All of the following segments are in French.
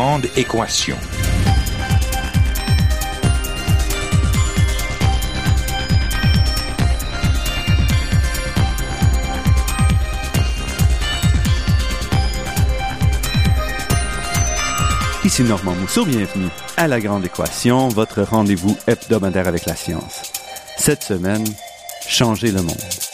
Grande équation. Ici Normand Mousseau, bienvenue à La Grande Équation, votre rendez-vous hebdomadaire avec la science. Cette semaine, changer le monde.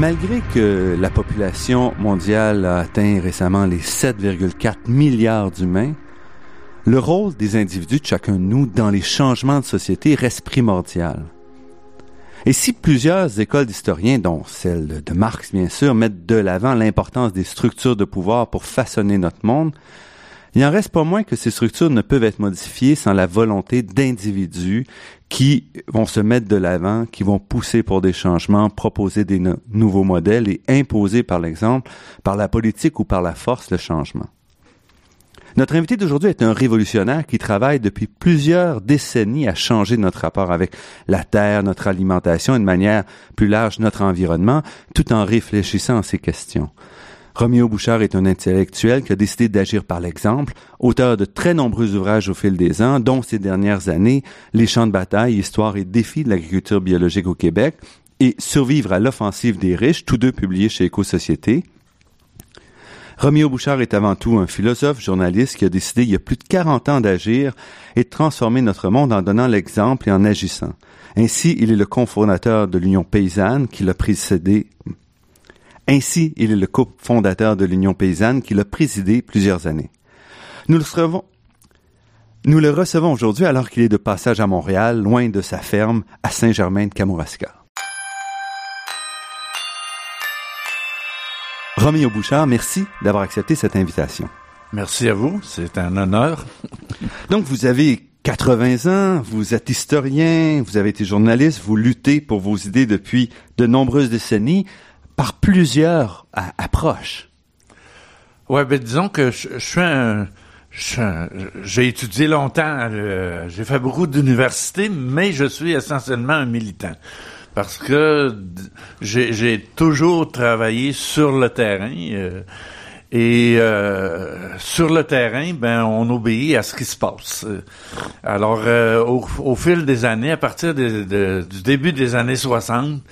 Malgré que la population mondiale a atteint récemment les 7,4 milliards d'humains, le rôle des individus de chacun de nous dans les changements de société reste primordial. Et si plusieurs écoles d'historiens, dont celle de Marx bien sûr, mettent de l'avant l'importance des structures de pouvoir pour façonner notre monde, il n'en reste pas moins que ces structures ne peuvent être modifiées sans la volonté d'individus qui vont se mettre de l'avant, qui vont pousser pour des changements, proposer des nouveaux modèles et imposer par l'exemple, par la politique ou par la force, le changement. Notre invité d'aujourd'hui est un révolutionnaire qui travaille depuis plusieurs décennies à changer notre rapport avec la Terre, notre alimentation et de manière plus large notre environnement, tout en réfléchissant à ces questions. Roméo Bouchard est un intellectuel qui a décidé d'agir par l'exemple, auteur de très nombreux ouvrages au fil des ans, dont ces dernières années Les champs de bataille, histoire et défis de l'agriculture biologique au Québec et Survivre à l'offensive des riches, tous deux publiés chez Éco-Société. Roméo Bouchard est avant tout un philosophe, journaliste qui a décidé il y a plus de 40 ans d'agir et de transformer notre monde en donnant l'exemple et en agissant. Ainsi, il est le cofondateur de l'Union paysanne qui l'a précédé ainsi, il est le cofondateur de l'Union paysanne qui l'a présidé plusieurs années. Nous le recevons, nous le recevons aujourd'hui alors qu'il est de passage à Montréal, loin de sa ferme à Saint-Germain de Kamouraska. Roméo Bouchard, merci d'avoir accepté cette invitation. Merci à vous, c'est un honneur. Donc vous avez 80 ans, vous êtes historien, vous avez été journaliste, vous luttez pour vos idées depuis de nombreuses décennies par plusieurs approches. Ouais, ben disons que je, suis un j'ai étudié longtemps, j'ai fait beaucoup d'universités, mais je suis essentiellement un militant parce que j'ai toujours travaillé sur le terrain. Euh, et euh, sur le terrain, ben on obéit à ce qui se passe. Alors, euh, au, fil des années, à partir du début des années 60,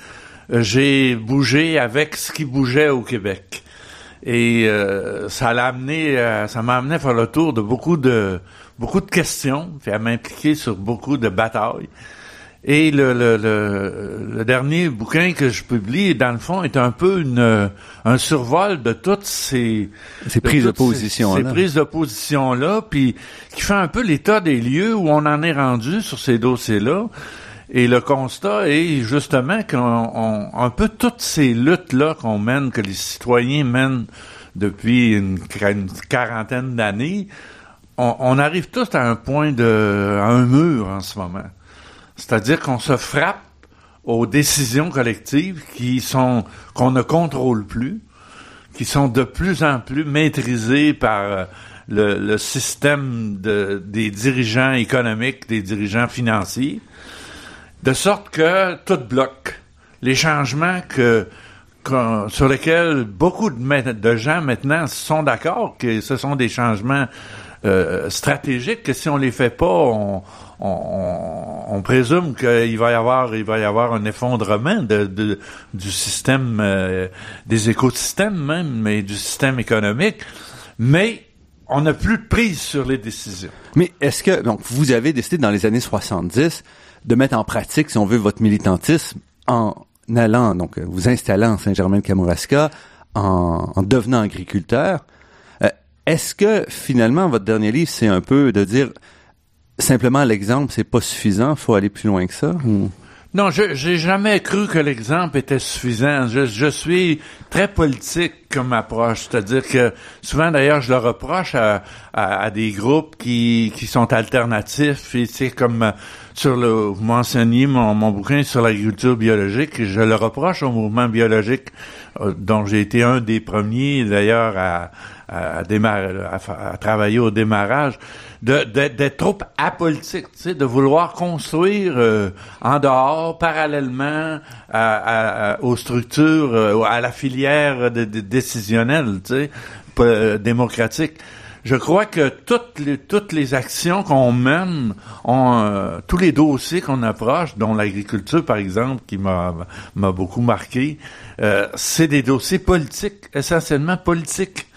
j'ai bougé avec ce qui bougeait au Québec. Et euh, ça l'a amené, euh, ça m'a amené à faire le tour de beaucoup de beaucoup de questions, puis à m'impliquer sur beaucoup de batailles. Et le, le, le, dernier bouquin que je publie, dans le fond, est un peu une, un survol de toutes ces, ces prises de position ces, ces prises de position là, puis qui fait un peu l'état des lieux où on en est rendu sur ces dossiers là. Et le constat est justement qu'on un peu toutes ces luttes-là qu'on mène, que les citoyens mènent depuis une, quarantaine d'années, on, arrive tous à un point de, à un mur en ce moment. C'est-à-dire qu'on se frappe aux décisions collectives qui sont, qu'on ne contrôle plus, qui sont de plus en plus maîtrisées par euh, le, le système de, des dirigeants économiques, des dirigeants financiers de sorte que tout bloque. Les changements que, sur lesquels beaucoup de, de, gens maintenant sont d'accord que ce sont des changements euh, stratégiques que si on les fait pas, on, présume qu'il va y avoir il va y avoir un effondrement de, du système euh, des écosystèmes même, mais du système économique. Mais on n'a plus de prise sur les décisions. Mais est-ce que donc vous avez décidé dans les années 70 de mettre en pratique, si on veut, votre militantisme en allant, donc vous installant en Saint-Germain-de-Kamouraska, en, en, devenant agriculteur. Euh, est-ce que finalement votre dernier livre, c'est un peu de dire simplement l'exemple, c'est pas suffisant, faut aller plus loin que ça? Non, je j'ai jamais cru que l'exemple était suffisant. Je, je suis très politique comme approche, c'est-à-dire que souvent d'ailleurs je le reproche à, à, des groupes qui, qui sont alternatifs et c'est comme sur le vous mentionnez mon, mon bouquin sur l'agriculture biologique, je le reproche au mouvement biologique euh, dont j'ai été un des premiers d'ailleurs à à, à, travailler au démarrage, d'être trop apolitique, tu sais, de vouloir construire euh, en dehors, parallèlement aux structures, euh, à la filière de, décisionnelle, tu sais, euh, démocratique. Je crois que toutes les toutes les actions qu'on mène, ont, tous les dossiers qu'on approche, dont l'agriculture par exemple, qui m'a m'a beaucoup marqué, c'est des dossiers politiques, essentiellement politiques.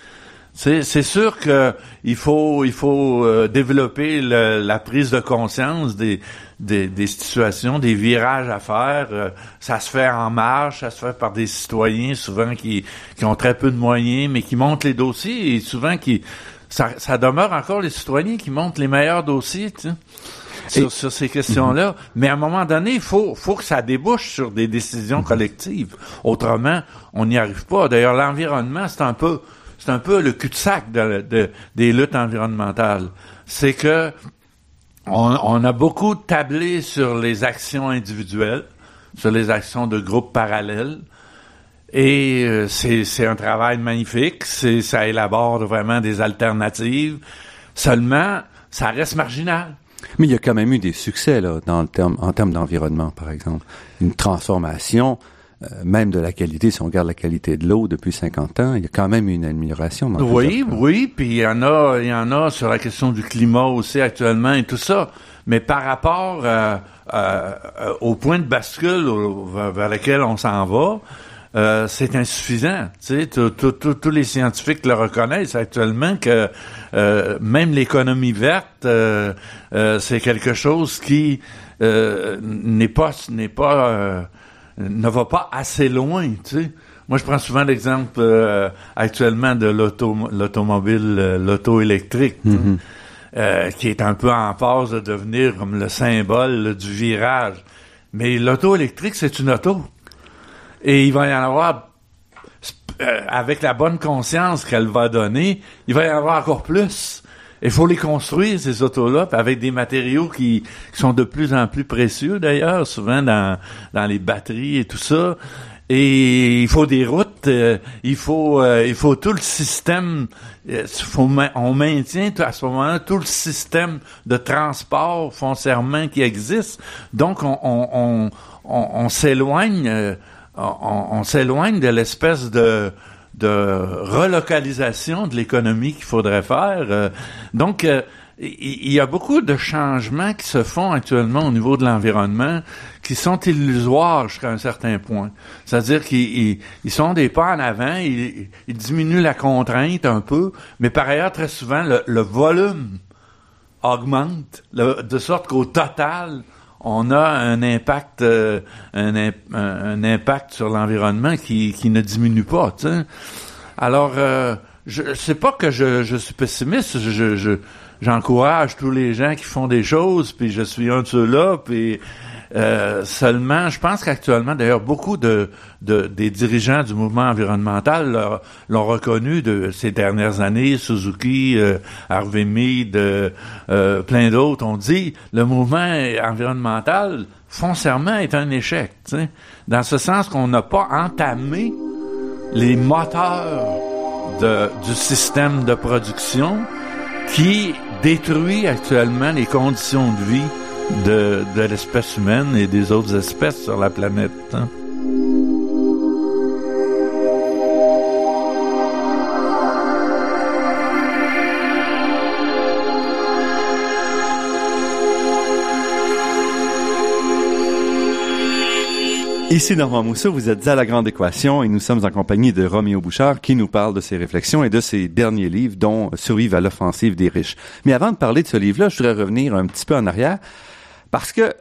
C'est sûr que il faut il faut euh, développer la prise de conscience des, des, des situations, des virages à faire. Euh, ça se fait en marche, ça se fait par des citoyens souvent qui qui ont très peu de moyens, mais qui montent les dossiers et souvent qui ça, ça demeure encore les citoyens qui montent les meilleurs dossiers. Tu sais. Sur, sur, ces questions-là. Mhm. Mais à un moment donné, il faut, faut que ça débouche sur des décisions collectives. Autrement, on n'y arrive pas. D'ailleurs, l'environnement, c'est un peu c'est un peu le cul-de-sac de, des luttes environnementales. C'est que on, a beaucoup tablé sur les actions individuelles, sur les actions de groupes parallèles. Et euh, c'est un travail magnifique, ça élabore vraiment des alternatives. Seulement, ça reste marginal. Mais il y a quand même eu des succès là, en termes d'environnement, par exemple. Une transformation même de la qualité, si on regarde la qualité de l'eau depuis 50 ans, il y a quand même une amélioration. Dans oui, oui, puis il y en a, il y en a sur la question du climat aussi actuellement et tout ça. Mais par rapport euh, euh, au point de bascule vers lequel on s'en va, euh, c'est insuffisant. Tous les scientifiques le reconnaissent actuellement que euh, même l'économie verte, euh, c'est quelque chose qui n'est pas n'est pas ne va pas assez loin, tu sais. Moi, je prends souvent l'exemple euh, actuellement de l'automobile, euh, l'auto électrique, mm-hmm. euh, qui est un peu en phase de devenir comme le symbole du virage. Mais l'auto électrique, c'est une auto. Et il va y en avoir, avec la bonne conscience qu'elle va donner, il va y en avoir encore plus. Il faut les construire, ces autos-là, avec des matériaux qui, sont de plus en plus précieux, d'ailleurs, souvent dans, dans les batteries et tout ça. Et il faut des routes, euh, il faut euh, il faut tout le système. Euh, on maintient à ce moment-là tout le système de transport foncièrement qui existe. Donc on on, on, on s'éloigne on s'éloigne de l'espèce de de relocalisation de l'économie qu'il faudrait faire. Euh, donc, euh, il y a beaucoup de changements qui se font actuellement au niveau de l'environnement qui sont illusoires jusqu'à un certain point. C'est-à-dire qu'ils sont des pas en avant, ils, diminuent la contrainte un peu, mais par ailleurs, très souvent, le, volume augmente, de sorte qu'au total, on a un impact, euh, un, impact sur l'environnement qui, ne diminue pas. Alors, euh, je sais pas que je, je suis pessimiste. Je, je, j'encourage tous les gens qui font des choses, puis je suis un de ceux-là, puis euh, seulement, je pense qu'actuellement, d'ailleurs, beaucoup de, de, des dirigeants du mouvement environnemental l'ont reconnu de ces dernières années. Suzuki, euh, Harvey Mead, euh, euh, plein d'autres ont dit le mouvement environnemental foncièrement est un échec. Dans ce sens qu'on n'a pas entamé les moteurs de, du système de production qui détruit actuellement les conditions de vie de, l'espèce humaine et des autres espèces sur la planète. Hein. Ici Normand Mousseau, vous êtes à La Grande Équation et nous sommes en compagnie de Roméo Bouchard qui nous parle de ses réflexions et de ses derniers livres dont Survivre à l'offensive des riches. Mais avant de parler de ce livre-là, je voudrais revenir un petit peu en arrière parce que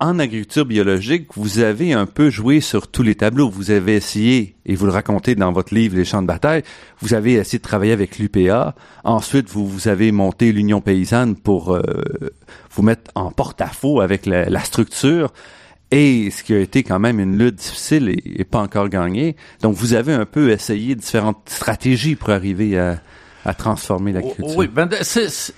en agriculture biologique, vous avez un peu joué sur tous les tableaux. Vous avez essayé, et vous le racontez dans votre livre Les champs de bataille, vous avez essayé de travailler avec l'UPA. Ensuite, vous, vous avez monté l'Union paysanne pour euh, vous mettre en porte-à-faux avec la, structure. et ce qui a été quand même une lutte difficile et, pas encore gagnée. Donc, vous avez un peu essayé différentes stratégies pour arriver à, à transformer l'agriculture. Oui, ben,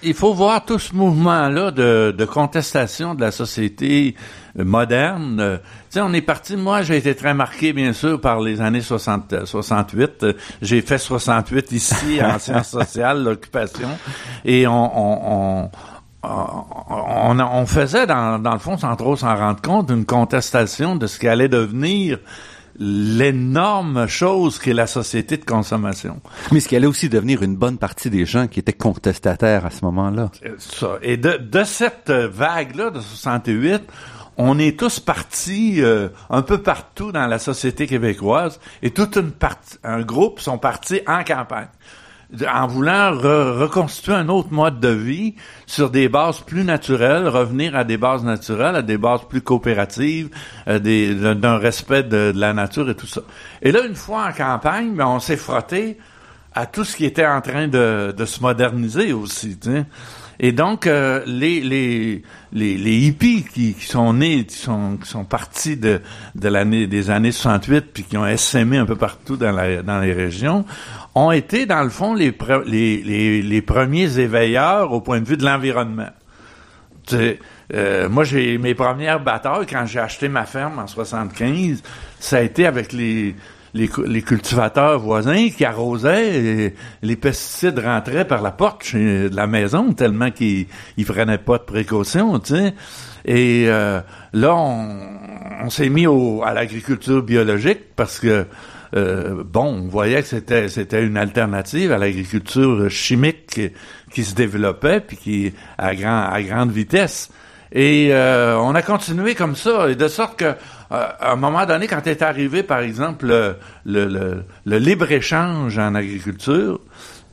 il faut voir tout ce mouvement-là de, de, contestation de la société moderne. Euh, tu sais, on est parti, moi j'ai été très marqué bien sûr par les années 60, 68. J'ai fait 68 ici en sciences sociales, l'occupation, et on, on, on on, faisait, dans, dans, le fond, sans trop s'en rendre compte, une contestation de ce qui allait devenir l'énorme chose qu'est la société de consommation. Mais ce qui allait aussi devenir une bonne partie des gens qui étaient contestataires à ce moment-là? Ça. Et de, de cette vague-là de 68, on est tous partis euh, un peu partout dans la société québécoise et toute une partie, un groupe sont partis en campagne en voulant reconstituer un autre mode de vie sur des bases plus naturelles, revenir à des bases naturelles, à des bases plus coopératives, euh, d'un respect de, la nature et tout ça. Et là, une fois en campagne, ben, on s'est frotté à tout ce qui était en train de, se moderniser aussi. Et donc, euh, les, les, les, hippies qui, sont nés, qui sont, qui sont partis de, de des années 68, puis qui ont essaimé un peu partout dans, la, dans les régions, ont été, dans le fond, les, les, les, premiers éveilleurs au point de vue de l'environnement. Euh, moi, j'ai mes premières batailles quand j'ai acheté ma ferme en 75, ça a été avec les, les, les cultivateurs voisins qui arrosaient, et les pesticides rentraient par la porte de la maison tellement qu'ils ils prenaient pas de précautions, tu sais. Et euh, là, on, on s'est mis au, à l'agriculture biologique parce que euh, bon, on voyait que c'était une alternative à l'agriculture chimique qui, se développait puis qui à grand à grande vitesse. Et euh, on a continué comme ça, et de sorte que euh, à un moment donné, quand est arrivé, par exemple, le, libre-échange en agriculture,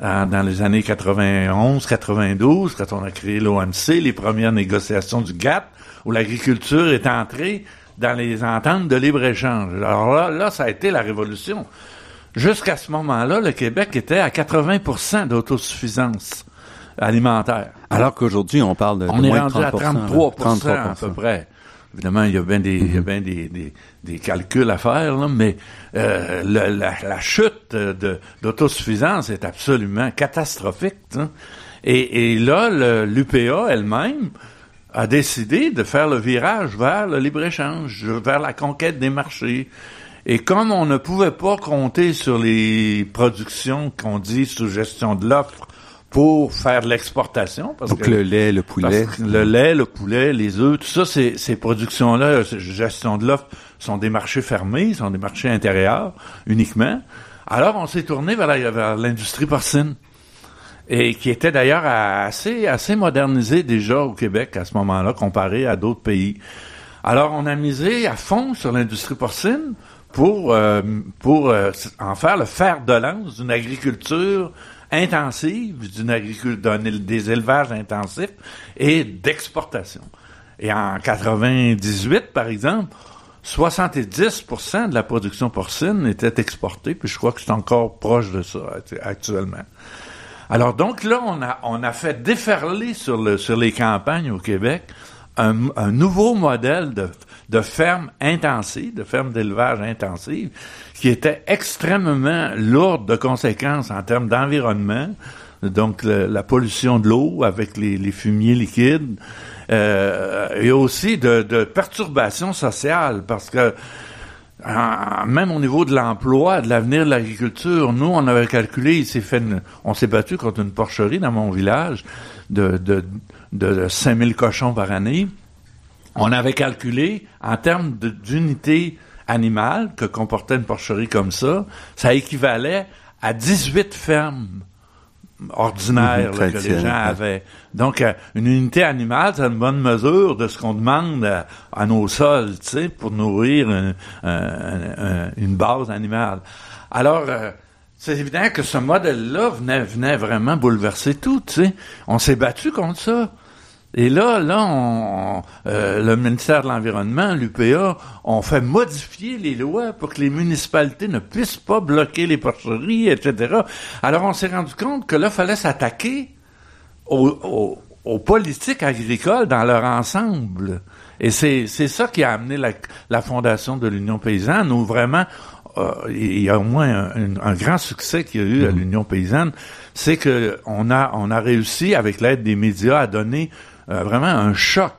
dans les années 91, 92, quand on a créé l'OMC, les premières négociations du GATT, où l'agriculture est entrée dans les ententes de libre-échange. Alors là, là, ça a été la révolution. Jusqu'à ce moment-là, le Québec était à 80% d'autosuffisance alimentaire. Alors qu'aujourd'hui, on parle de, on est rendu à 33%, à peu près. Évidemment, il y a bien des, il y a bien des, des, des, calculs à faire, là, mais euh, la, la, chute d'autosuffisance est absolument catastrophique. Hein. Et, et là, l'UPA elle-même a décidé de faire le virage vers le libre-échange, vers la conquête des marchés. Et comme on ne pouvait pas compter sur les productions qu'on dit sous gestion de l'offre pour faire de l'exportation, parce que le lait, le poulet, le lait, le poulet, les œufs, tout ça, ces, ces productions-là, gestion de l'offre, sont des marchés fermés, sont des marchés intérieurs uniquement. Alors, on s'est tourné vers l'industrie porcine et qui était d'ailleurs assez, assez modernisé déjà au Québec à ce moment-là, comparé à d'autres pays. Alors, on a misé à fond sur l'industrie porcine pour, euh, pour euh, en faire le fer de lance d'une agriculture intensive, d'une agriculture, des élevages intensifs et d'exportation. Et en 98, par exemple, 70% de la production porcine était exportée, puis je crois que c'est encore proche de ça actuellement. Alors donc là, on a, on a fait déferler sur, le, sur les campagnes au Québec un, un nouveau modèle de, de ferme intensive, de ferme d'élevage intensive, qui était extrêmement lourde de conséquences en termes d'environnement, donc la pollution de l'eau avec les, les, fumiers liquides, euh, et aussi de, de perturbations sociales, parce que même au niveau de l'emploi, de l'avenir de l'agriculture, nous, on avait calculé, il s'est fait, on s'est battu contre une porcherie dans mon village de, de, de 5000 cochons par année. On avait calculé, en termes d'unités animales que comportait une porcherie comme ça, ça équivalait à 18 fermes ordinaire que les gens avaient. Donc, euh, une unité animale, c'est une bonne mesure de ce qu'on demande à, nos sols, tu sais, pour nourrir une base animale. Alors, euh, c'est évident que ce modèle-là venait, venait vraiment bouleverser tout, tu sais. On s'est battu contre ça. Et là, là, on, euh, le ministère de l'Environnement, l'UPA, ont fait modifier les lois pour que les municipalités ne puissent pas bloquer les porcheries, etc. Alors, on s'est rendu compte que là, fallait s'attaquer aux, aux, politiques agricoles dans leur ensemble. Et c'est c'est ça qui a amené la, la fondation de l'Union paysanne, où vraiment euh, il y a au moins un, un grand succès qu'il y a eu à Mhm. l'Union paysanne, c'est que on a on a réussi avec l'aide des médias à donner euh, vraiment un choc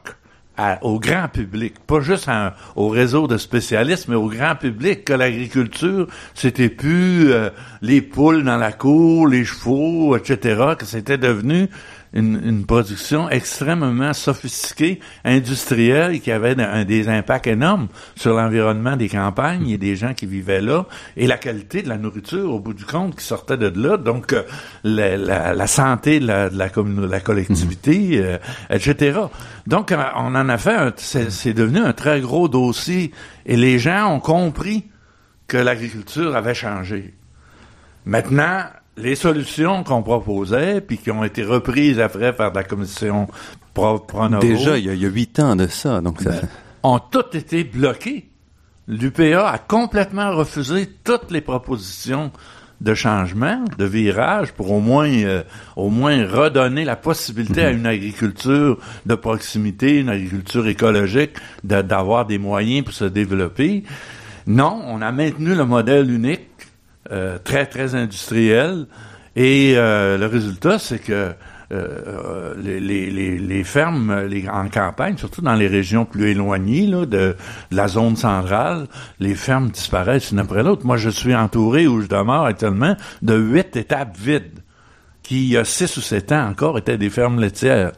à- au grand public, pas juste à- au réseau de spécialistes, mais au grand public, que l'agriculture, c'était plus euh, les poules dans la cour, les chevaux, etc., que c'était devenu une, une production extrêmement sophistiquée, industrielle, qui avait un- des impacts énormes sur l'environnement des campagnes et des gens qui vivaient là, et la qualité de la nourriture, au bout du compte, qui sortait de là. Donc, euh, la, la- la santé de la, de la, de la collectivité, euh, etc. Donc, euh, on en a fait, un- c'est devenu un très gros dossier, et les gens ont compris que l'agriculture avait changé. Maintenant, les solutions qu'on proposait, puis qui ont été reprises après par la commission Pro, Pronovo, Déjà, il y, a, huit ans de ça, donc ça Ben, ont toutes été bloquées. L'UPA a complètement refusé toutes les propositions de changement, de virage, pour au moins, euh, au moins redonner la possibilité à une agriculture de proximité, une agriculture écologique, de- d'avoir des moyens pour se développer. Non, on a maintenu le modèle unique, euh, très, très industriel, et euh, le résultat, c'est que euh, les, les, fermes les, en campagne, surtout dans les régions plus éloignées là, de, la zone centrale, les fermes disparaissent une après l'autre. Moi, je suis entouré où je demeure actuellement de huit étapes vides qui, il y a six ou sept ans encore, étaient des fermes laitières.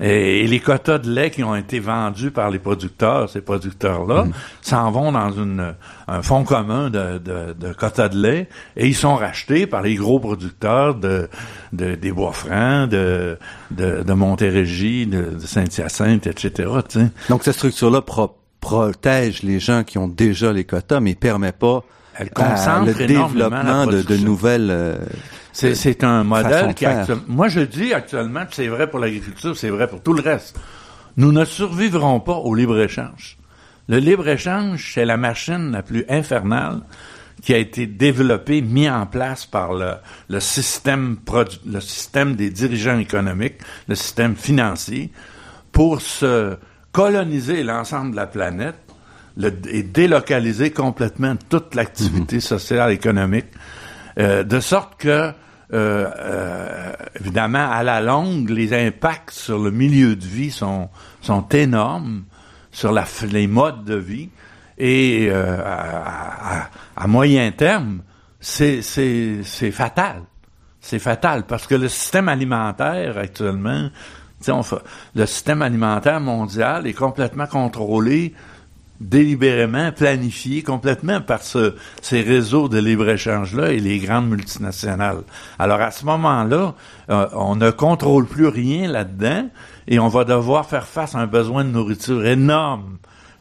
Et, et les quotas de lait qui ont été vendus par les producteurs, ces producteurs-là, s'en vont dans une, un fonds commun de, de, de quotas de lait et ils sont rachetés par les gros producteurs de, de des Bois-Francs, de, de, de Montérégie, de, Saint-Hyacinthe, etc. Donc, cette structure-là pro- protège les gens qui ont déjà les quotas, mais permet pas Elle à concentre le développement de, de nouvelles... euh, C'est, c'est un modèle qui moi je dis actuellement, puis c'est vrai pour l'agriculture, c'est vrai pour tout le reste. Nous ne survivrons pas au libre-échange. Le libre-échange, c'est la machine la plus infernale qui a été développée, mis en place par le, le système produ- le système des dirigeants économiques, le système financier, pour se coloniser l'ensemble de la planète le- et délocaliser complètement toute l'activité sociale, économique, euh, de sorte que, euh, euh, évidemment, à la longue, les impacts sur le milieu de vie sont, sont énormes, sur la, les modes de vie, et à, moyen terme, c'est fatal. C'est fatal parce que le système alimentaire actuellement, le système alimentaire mondial est complètement contrôlé délibérément planifié complètement par ce- ces réseaux de libre-échange-là et les grandes multinationales. Alors à ce moment-là, euh, on ne contrôle plus rien là-dedans et on va devoir faire face à un besoin de nourriture énorme.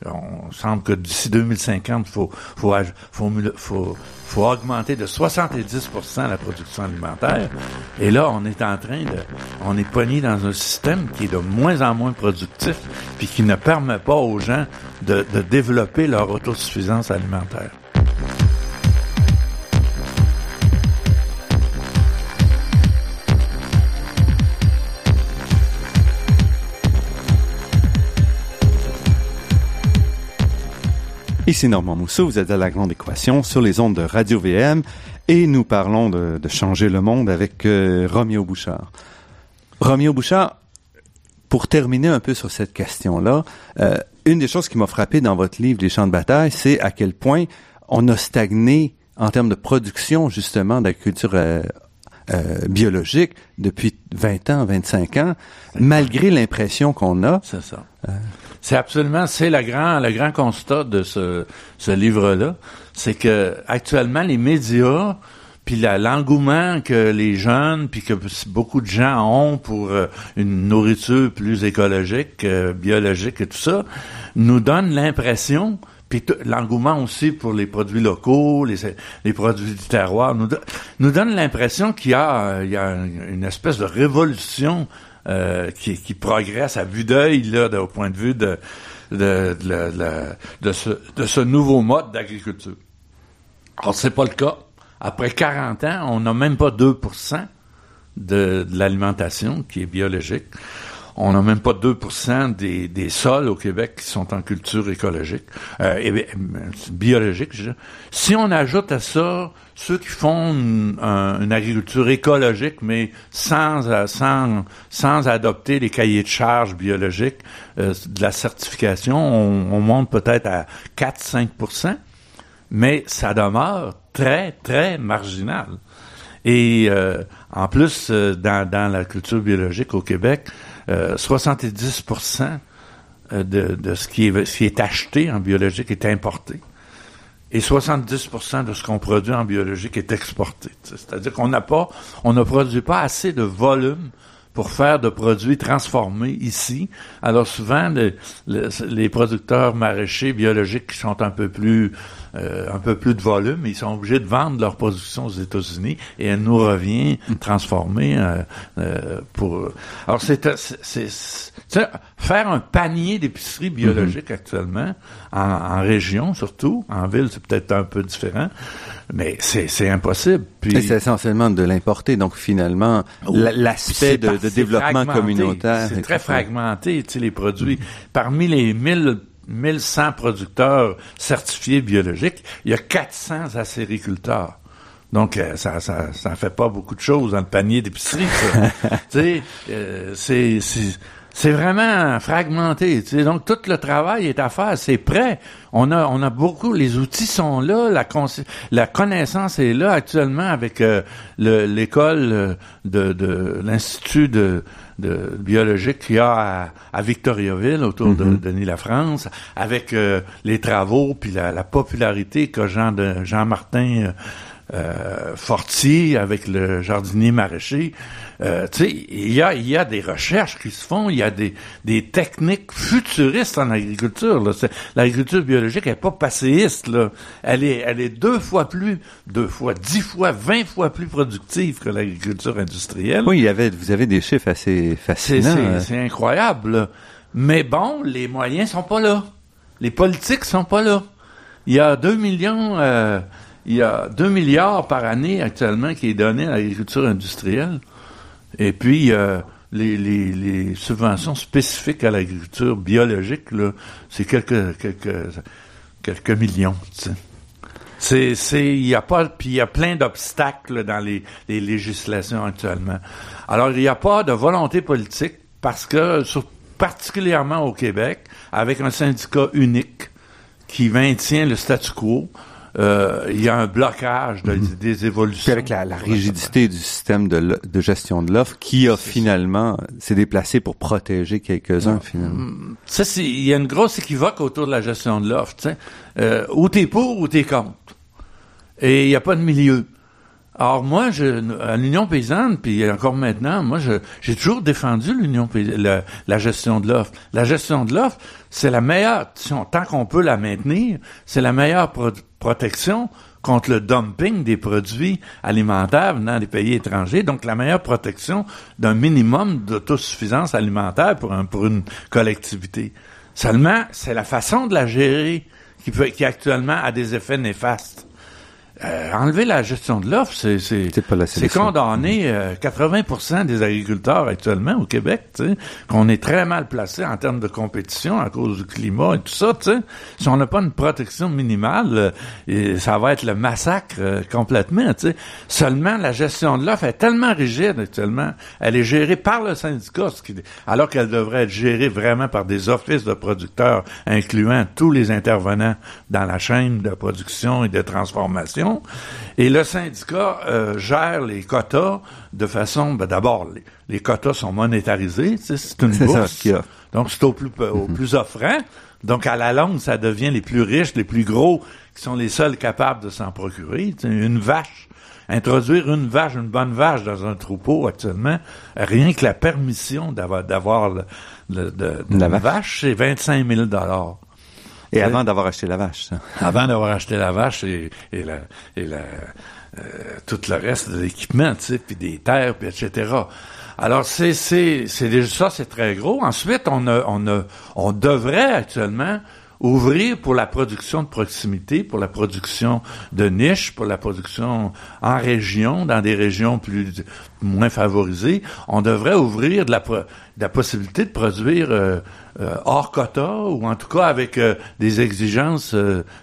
On semble que d'ici 2050, faut faut faut faut, faut augmenter de 70% la production alimentaire. Et là, on est en train de, on est pogné dans un système qui est de moins en moins productif, puis qui ne permet pas aux gens de, de développer leur autosuffisance alimentaire. Ici Normand Mousseau, vous êtes à la Grande Équation sur les ondes de Radio VM et nous parlons de, de changer le monde avec euh, Roméo Bouchard. Roméo Bouchard, pour terminer un peu sur cette question-là, euh, une des choses qui m'a frappé dans votre livre Les champs de bataille, c'est à quel point on a stagné en termes de production justement d'agriculture euh, euh, biologique depuis 20 ans, 25 ans, malgré l'impression qu'on a. C'est ça. C'est absolument, c'est le grand, le grand constat de ce, ce livre-là, c'est que actuellement les médias, puis l'engouement que les jeunes, puis que beaucoup de gens ont pour euh, une nourriture plus écologique, euh, biologique et tout ça, nous donne l'impression puis l'engouement aussi pour les produits locaux, les, les produits du terroir, nous, do- donne l'impression qu'il y y a une espèce de révolution euh, qui, qui progresse à vue d'œil là, au point de vue de, de, de, ce, de ce nouveau mode d'agriculture. Alors, c'est pas le cas. Après 40 ans, on n'a même pas 2 de, de l'alimentation qui est biologique. On n'a même pas 2% des, des sols au Québec qui sont en culture écologique, euh, et, biologique. Si on ajoute à ça ceux qui font une, agriculture écologique, mais sans, sans, sans adopter les cahiers de charges biologiques euh, de la certification, on, on monte peut-être à 4-5% mais ça demeure très, très marginal. Et euh, en plus, euh, dans, dans, la culture biologique au Québec, 70 euh, de, de ce, qui est, acheté en biologique est importé. Et 70% de ce qu'on produit en biologique est exporté. C'est-à-dire qu'on n'a pas, ne produit pas assez de volume pour faire de produits transformés ici. Alors souvent, les, les producteurs maraîchers biologiques qui sont un peu plus euh, un peu plus de volume, ils sont obligés de vendre leur production aux États-Unis et elle nous revient transformée euh, euh, pour. Alors c'est c'est faire un panier d'épicerie biologique mm-hmm. actuellement en, en, région surtout, en ville c'est peut-être un peu différent, mais c'est impossible. Puis c'est essentiellement de l'importer, donc finalement l'aspect de, de, développement communautaire. C'est très fragmenté, tu sais les produits. Parmi les 1000 1100 producteurs certifiés biologiques, il y a 400 acériculteurs. Donc, euh, ça, ça, ça fait pas beaucoup de choses dans le panier d'épicerie. tu sais, euh, c'est, c'est vraiment fragmenté. Tu sais. Donc, tout le travail est à faire. C'est prêt. On a, on a beaucoup. Les outils sont là. La, la connaissance est là actuellement avec euh, l'école de, de l'Institut de de biologique qu'il y a à, Victoriaville, autour de, mm-hmm. Denis la France, avec euh, les travaux puis la, popularité que Jean de Jean Martin euh, Fortier avec le jardinier maraîcher. Euh, tu sais, il y a, y a des recherches qui se font, il y a des, des techniques futuristes en agriculture. L'agriculture biologique n'est pas passéiste. Là. Elle, est, elle est deux fois plus, deux fois, dix fois, vingt fois plus productive que l'agriculture industrielle. Oui, il y avait, vous avez des chiffres assez fascinants. C'est incroyable. Mais bon, les moyens sont pas là. Les politiques sont pas là. Il y a deux millions... Euh, il y a 2 milliards par année actuellement qui est donné à l'agriculture industrielle. Et puis, euh, les, subventions spécifiques à l'agriculture biologique, c'est quelques, quelques, quelques millions. C'est, c'est, il y a pas, puis il y a plein d'obstacles dans les législations actuellement. Alors, il n'y a pas de volonté politique parce que, particulièrement au Québec, avec un syndicat unique qui maintient le statu quo, euh, il y a un blocage de, mhm. des évolutions. Puis avec la, la rigidité du système de, de gestion de l'offre qui a finalement s'est déplacé pour protéger quelques-uns finalement. Mm, ça, il y a une grosse équivoque autour de la gestion de l'offre. Euh, ou t'es pour ou t'es contre. Et il n'y a pas de milieu. Alors moi, je, à l'Union paysanne, puis encore maintenant, moi, j'ai toujours défendu l'Union la, la gestion de l'offre. La gestion de l'offre, c'est la meilleure, tant qu'on peut la maintenir, c'est la meilleure protection contre le dumping des produits alimentaires venant des pays étrangers. Donc, la meilleure protection d'un minimum d'autosuffisance alimentaire pour, un, pour une collectivité. Seulement, c'est la façon de la gérer qui, peut, qui actuellement a des effets néfastes. Euh, enlever la gestion de l'offre, c'est c'est condamner 80% euh, des agriculteurs actuellement au Québec, qu'on est très mal placé en termes de compétition à cause du climat et tout ça. sais. Si on n'a pas une protection minimale, euh, ça va être le massacre complètement. sais. Seulement, la gestion de l'offre est tellement rigide actuellement. Elle est gérée par le syndicat, alors qu'elle devrait être gérée vraiment par des offices de producteurs, incluant tous les intervenants dans la chaîne de production et de transformation et le syndicat euh, gère les quotas de façon, ben, d'abord, les, quotas sont monétarisés, c'est une bourse. donc c'est au plus, au mhm. plus offrant. Donc à la longue, ça devient les plus riches, les plus gros, qui sont les seuls capables de s'en procurer. une vache, introduire une vache, une bonne vache dans un troupeau actuellement, rien que la permission d'avoir d'avoir le, de, la vache, c'est 25 000 dollars. Et avant d'avoir acheté la vache, ça. Avant d'avoir acheté la vache et, et, la, et la, euh, tout le reste de l'équipement, tu sais, puis des terres, puis etc. Alors c'est c'est c'est déjà ça, c'est très gros. Ensuite, on a on a on devrait actuellement ouvrir pour la production de proximité, pour la production de niche, pour la production en région, dans des régions plus moins favorisées. On devrait ouvrir de la, de la possibilité de produire euh, euh, hors quota ou en tout cas avec euh, des exigences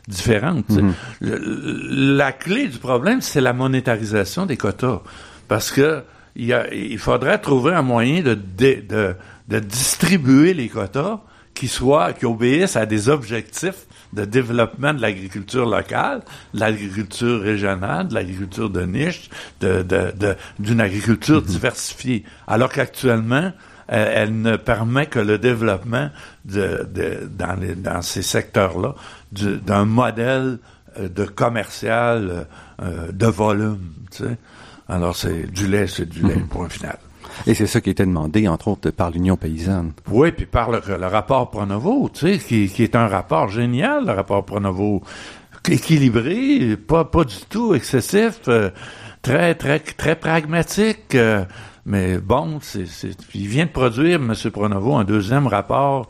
différentes. Mhm. la clé du problème, c'est la monétarisation des quotas, parce que il, il faudrait trouver un moyen de, de, de distribuer les quotas qui soient, qui obéissent à des objectifs de développement de l'agriculture locale, de l'agriculture régionale, de l'agriculture de niche, de, de, d'une agriculture mm-hmm. diversifiée. Alors qu'actuellement, euh, elle ne permet que le développement de, de dans, les, dans ces secteurs-là d'un modèle euh, de commercial euh, de volume. Tu sais. Alors c'est du lait, c'est du lait, mm-hmm. point final. Et c'est ça qui était demandé, entre autres, par l'Union paysanne. Oui, puis par le, rapport Pronovo, tu sais, qui, qui, est un rapport génial, le rapport Pronovo, équilibré, pas, pas du tout excessif, euh, très, très, très pragmatique. Euh, mais bon, c'est, il vient de produire, M. Pronovo, un deuxième rapport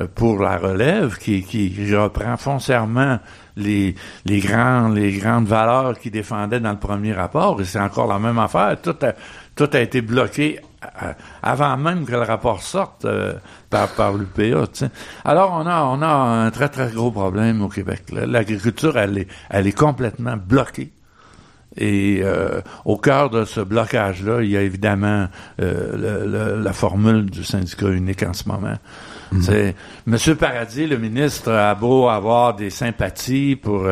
euh, pour la relève qui, qui reprend foncièrement les, les, grands, les grandes valeurs qu'il défendait dans le premier rapport. Et c'est encore la même affaire. Tout a, tout a été bloqué avant même que le rapport sorte euh, par, par l'UPA. Alors on a, on a un très très gros problème au Québec. L'agriculture, elle est, elle est complètement bloquée. Et euh, au cœur de ce blocage-là, il y a évidemment la formule du syndicat unique en ce moment. C'est Monsieur Paradis, le ministre, a beau avoir des sympathies pour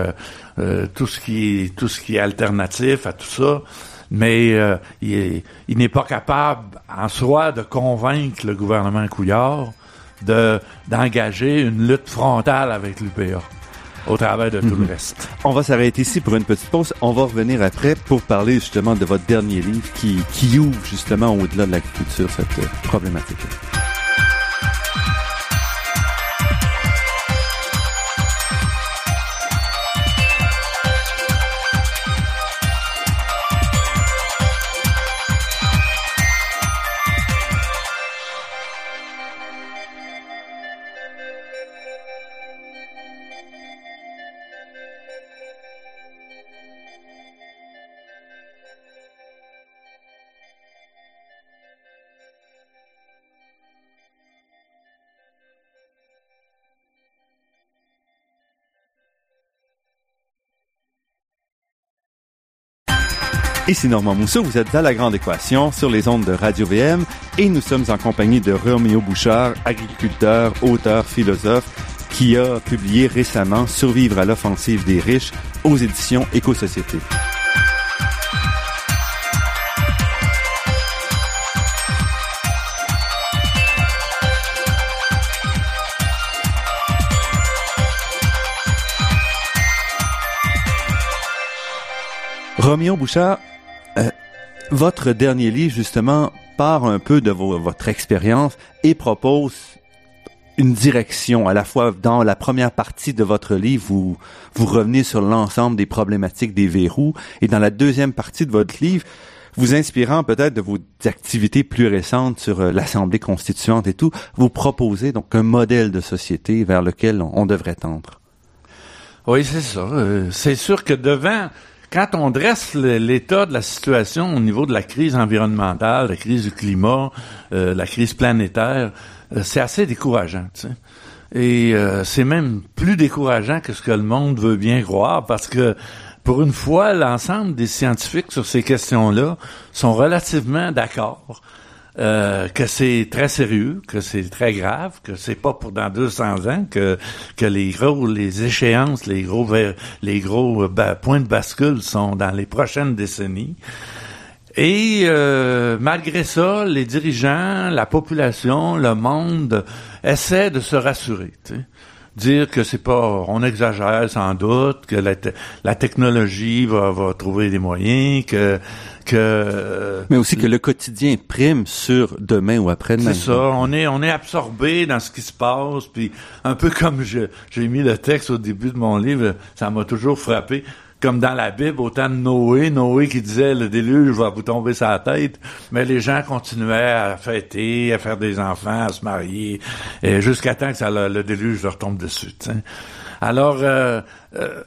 tout ce qui est tout ce qui est alternatif à tout ça mais euh, il, n'est pas capable en soi de convaincre le gouvernement Couillard de d'engager une lutte frontale avec l'UPA au travers de tout le mhm. reste. On va s'arrêter ici pour une petite pause. On va revenir après pour parler justement de votre dernier livre qui, qui ouvre justement au-delà de l'agriculture cette problématique. Ici Normand Mousseau, vous êtes à La Grande Équation sur les ondes de Radio VM et nous sommes en compagnie de Roméo Bouchard, agriculteur, auteur, philosophe, qui a publié récemment Survivre à l'offensive des riches aux éditions Éco-Société. Roméo Bouchard, votre dernier livre, justement, part un peu de votre expérience et propose une direction. À la fois, dans la première partie de votre livre, vous, vous revenez sur l'ensemble des problématiques des verrous. Et dans la deuxième partie de votre livre, vous inspirant peut-être de vos activités plus récentes sur euh, l'Assemblée constituante et tout, vous proposez donc un modèle de société vers lequel on, devrait tendre. Oui, c'est ça. Euh, c'est sûr que devant quand on dresse l'état de la situation au niveau de la crise environnementale, la crise du climat, euh, la crise planétaire, euh, c'est assez décourageant. Et euh, c'est même plus décourageant que ce que le monde veut bien croire parce que pour une fois, l'ensemble des scientifiques sur ces questions-là sont relativement d'accord. Euh, que c'est très sérieux, que c'est très grave, que c'est pas pour dans 200 ans que que les gros les échéances, les gros les gros euh, points de bascule sont dans les prochaines décennies. Et euh, malgré ça, les dirigeants, la population, le monde essaient de se rassurer. Dire que c'est pas, on exagère sans doute, que la, la technologie va, va trouver des moyens, que que mais aussi que le quotidien prime sur demain ou après-demain. C'est ça, on est on est absorbé dans ce qui se passe puis un peu comme j'ai mis le texte au début de mon livre, ça m'a toujours frappé comme dans la Bible, au temps de Noé, Noé qui disait le déluge va vous tomber la tête, mais les gens continuaient à fêter, à faire des enfants, à se marier, jusqu'à temps que ça, le, déluge leur tombe dessus. Alors, euh, euh,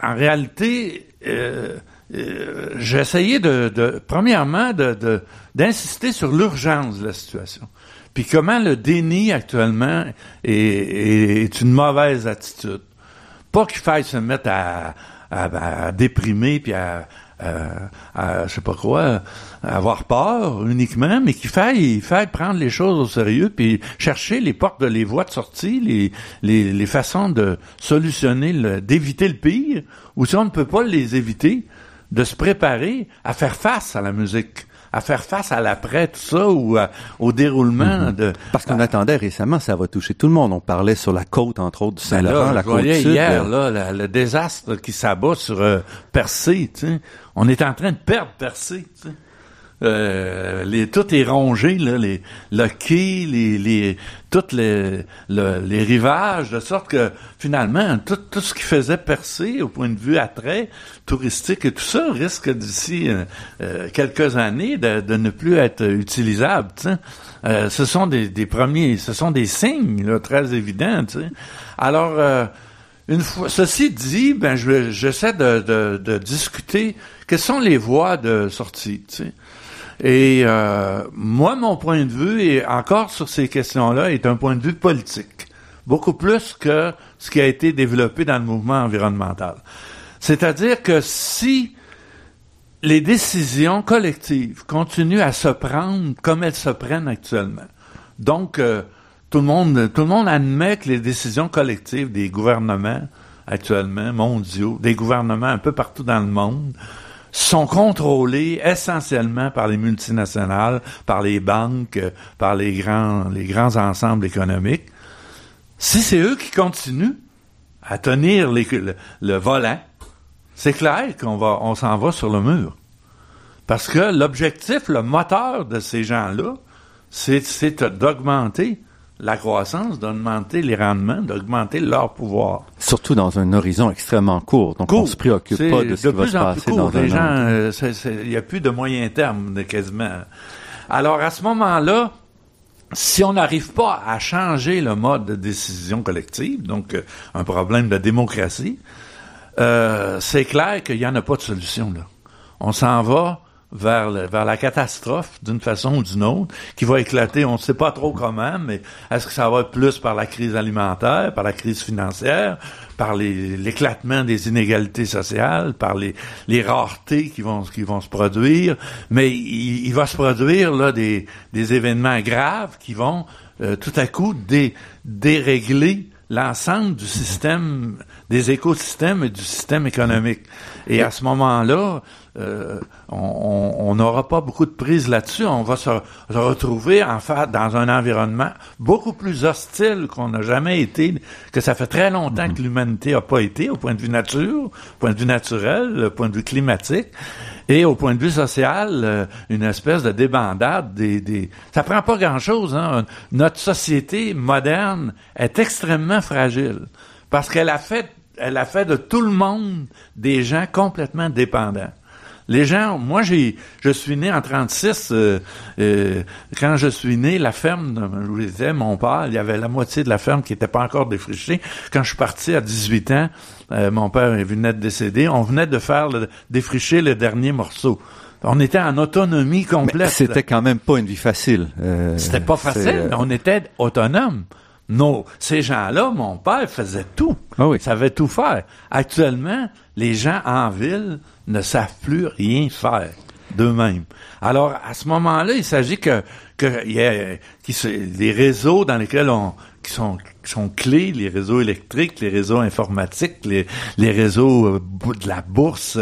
en réalité, euh, j'ai essayé de, de, premièrement, de, d'insister sur l'urgence de la situation. Puis comment le déni actuellement est, est une mauvaise attitude. Pas qu'il faille se mettre à, à, déprimer puis à, je sais pas quoi, avoir peur uniquement, mais qu'il faille, il faille prendre les choses au sérieux puis chercher les portes, les voies de sortie, les, les, les façons de solutionner, d'éviter le pire, ou si on ne peut pas les éviter, de se préparer à faire face à la musique à faire face à l'après, tout ça, ou au déroulement mhm. de... Parce qu'on attendait récemment, ça va toucher tout le monde. On parlait sur la côte, entre autres, du ben Saint-Laurent, la côte sud. hier, là, le désastre qui s'abat sur euh, Percé, tu sais. On est en train de perdre Percé, tu sais. Euh, les, tout est rongé, là, les, le quai, les, les, toutes les, les rivages, de sorte que finalement, tout, tout ce qui faisait percer au point de vue attrait touristique et tout ça risque d'ici euh, euh, quelques années de, de, ne plus être utilisable. Euh, ce sont des, des, premiers, ce sont des signes là, très évidents. sais. Alors, une fois, ceci dit, ben, j'essaie de, de, de, discuter quelles sont les voies de sortie. sais. Et euh, moi, mon point de vue, et encore sur ces questions-là, est un point de vue politique, beaucoup plus que ce qui a été développé dans le mouvement environnemental. C'est-à-dire que si les décisions collectives continuent à se prendre comme elles se prennent actuellement, donc euh, tout le monde, tout le monde admet que les décisions collectives des gouvernements actuellement mondiaux, des gouvernements un peu partout dans le monde, sont contrôlés essentiellement par les multinationales, par les banques, par les grands, les grands ensembles économiques. Si c'est eux qui continuent à tenir le, volant, c'est clair qu'on va, s'en va sur le mur. Parce que l'objectif, le moteur de ces gens-là, c'est d'augmenter la croissance, d'augmenter les rendements, d'augmenter leur pouvoir. Surtout dans un horizon extrêmement court. Donc, on se préoccupe pas de ce qui va se passer dans les gens, euh, Il n'y a plus de moyen terme, de quasiment. Alors, à ce moment-là, si on n'arrive pas à changer le mode de décision collective, donc euh, un problème de démocratie, euh, c'est clair qu'il n'y en a pas de solution. Là. On s'en va vers, vers la catastrophe d'une façon ou d'une autre, qui va éclater, on ne sait pas trop comment, mais est-ce que ça va être plus par la crise alimentaire, par la crise financière, par l'éclatement des inégalités sociales, par les, raretés qui vont, qui vont se produire, mais il, va se produire là des, des événements graves qui vont euh, tout à coup dé, dérégler l'ensemble du système, des écosystèmes et du système économique. Et à ce moment-là, euh, on n'aura pas beaucoup de prise là-dessus. On va se, retrouver en fait dans un environnement beaucoup plus hostile qu'on n'a jamais été, que ça fait très longtemps que l'humanité n'a pas été au point de vue nature, au point de vue naturel, au point de vue climatique. Et au point de vue social, euh, une espèce de débandade des, des... ça prend pas grand-chose. Hein? Notre société moderne est extrêmement fragile parce qu'elle a fait, elle a fait de tout le monde des gens complètement dépendants. Les gens, moi j'ai, je suis né en 36. Euh, euh, quand je suis né, la ferme, je vous disais, mon père, il y avait la moitié de la ferme qui n'était pas encore défrichée. Quand je suis parti à 18 ans, euh, mon père venait de décéder. On venait de faire le, défricher le dernier morceau. On était en autonomie complète. C'était quand même pas une vie facile. C'était pas facile, mais on était autonome. Non, ces gens-là, mon père faisait tout. Ah oui. savait tout faire. Actuellement, les gens en ville ne savent plus rien faire d'eux-mêmes. Alors, à ce moment-là, il s'agit que, que y a, les réseaux dans lesquels on, qui sont, qui sont clés, les réseaux électriques, les réseaux informatiques, les, les réseaux euh, de la bourse,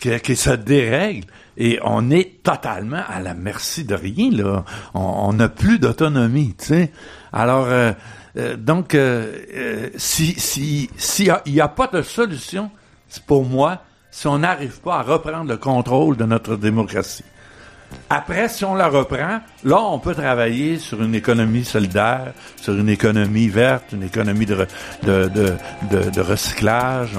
qui, qui se dérèglent. Et on est totalement à la merci de rien, là. On n'a plus d'autonomie, tu sais. Alors, euh, euh, donc, si s'il si, n'y a, pas de solution, pour moi, si on n'arrive pas à reprendre le contrôle de notre démocratie. Après, si on la reprend, là, on peut travailler sur une économie solidaire, sur une économie verte, une économie de, recyclage,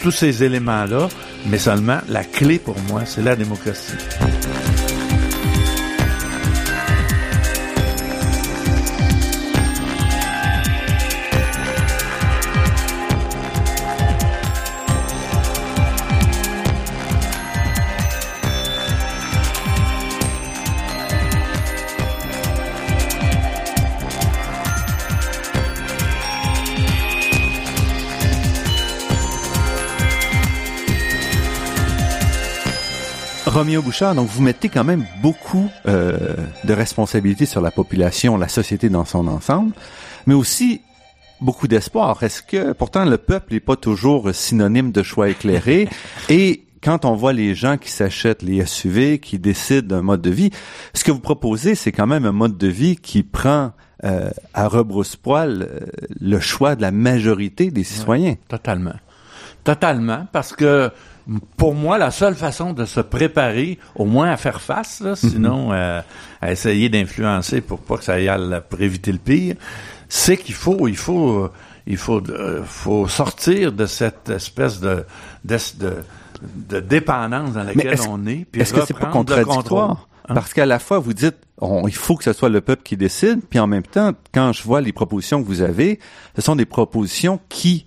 tous ces éléments-là, mais seulement la clé pour moi, c'est la démocratie. Roméo Bouchard, donc vous mettez quand même beaucoup euh, de responsabilités sur la population, la société dans son ensemble, mais aussi beaucoup d'espoir. Est-ce que pourtant le peuple n'est pas toujours synonyme de choix éclairé et quand on voit les gens qui s'achètent les SUV, qui décident d'un mode de vie, ce que vous proposez, c'est quand même un mode de vie qui prend euh, à rebrousse-poil euh, le choix de la majorité des citoyens. totalement. Totalement, parce que pour moi, la seule façon de se préparer, au moins à faire face, sinon euh, à essayer d'influencer pour pas que ça aille à, pour éviter le pire, c'est qu'il faut, il faut, il faut, euh, faut sortir de cette espèce de, de, de, dépendance dans laquelle on est. Est-ce que c'est pas contradictoire? Hein? Parce qu'à la fois, vous dites, il faut que ce soit le peuple qui décide, puis en même temps, quand je vois les propositions que vous avez, ce sont des propositions qui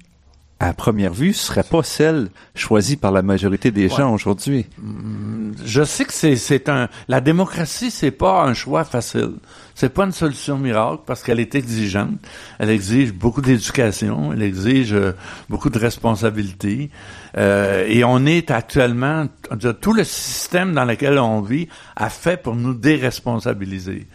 à première vue, ce serait pas celle choisie par la majorité des gens aujourd'hui. Mm, je sais que c'est c'est un la démocratie c'est pas un choix facile. C'est pas une solution miracle parce qu'elle est exigeante. Elle exige beaucoup d'éducation, elle exige euh, beaucoup de responsabilités. Euh, et on est actuellement tout le système dans lequel on vit a fait pour nous déresponsabiliser.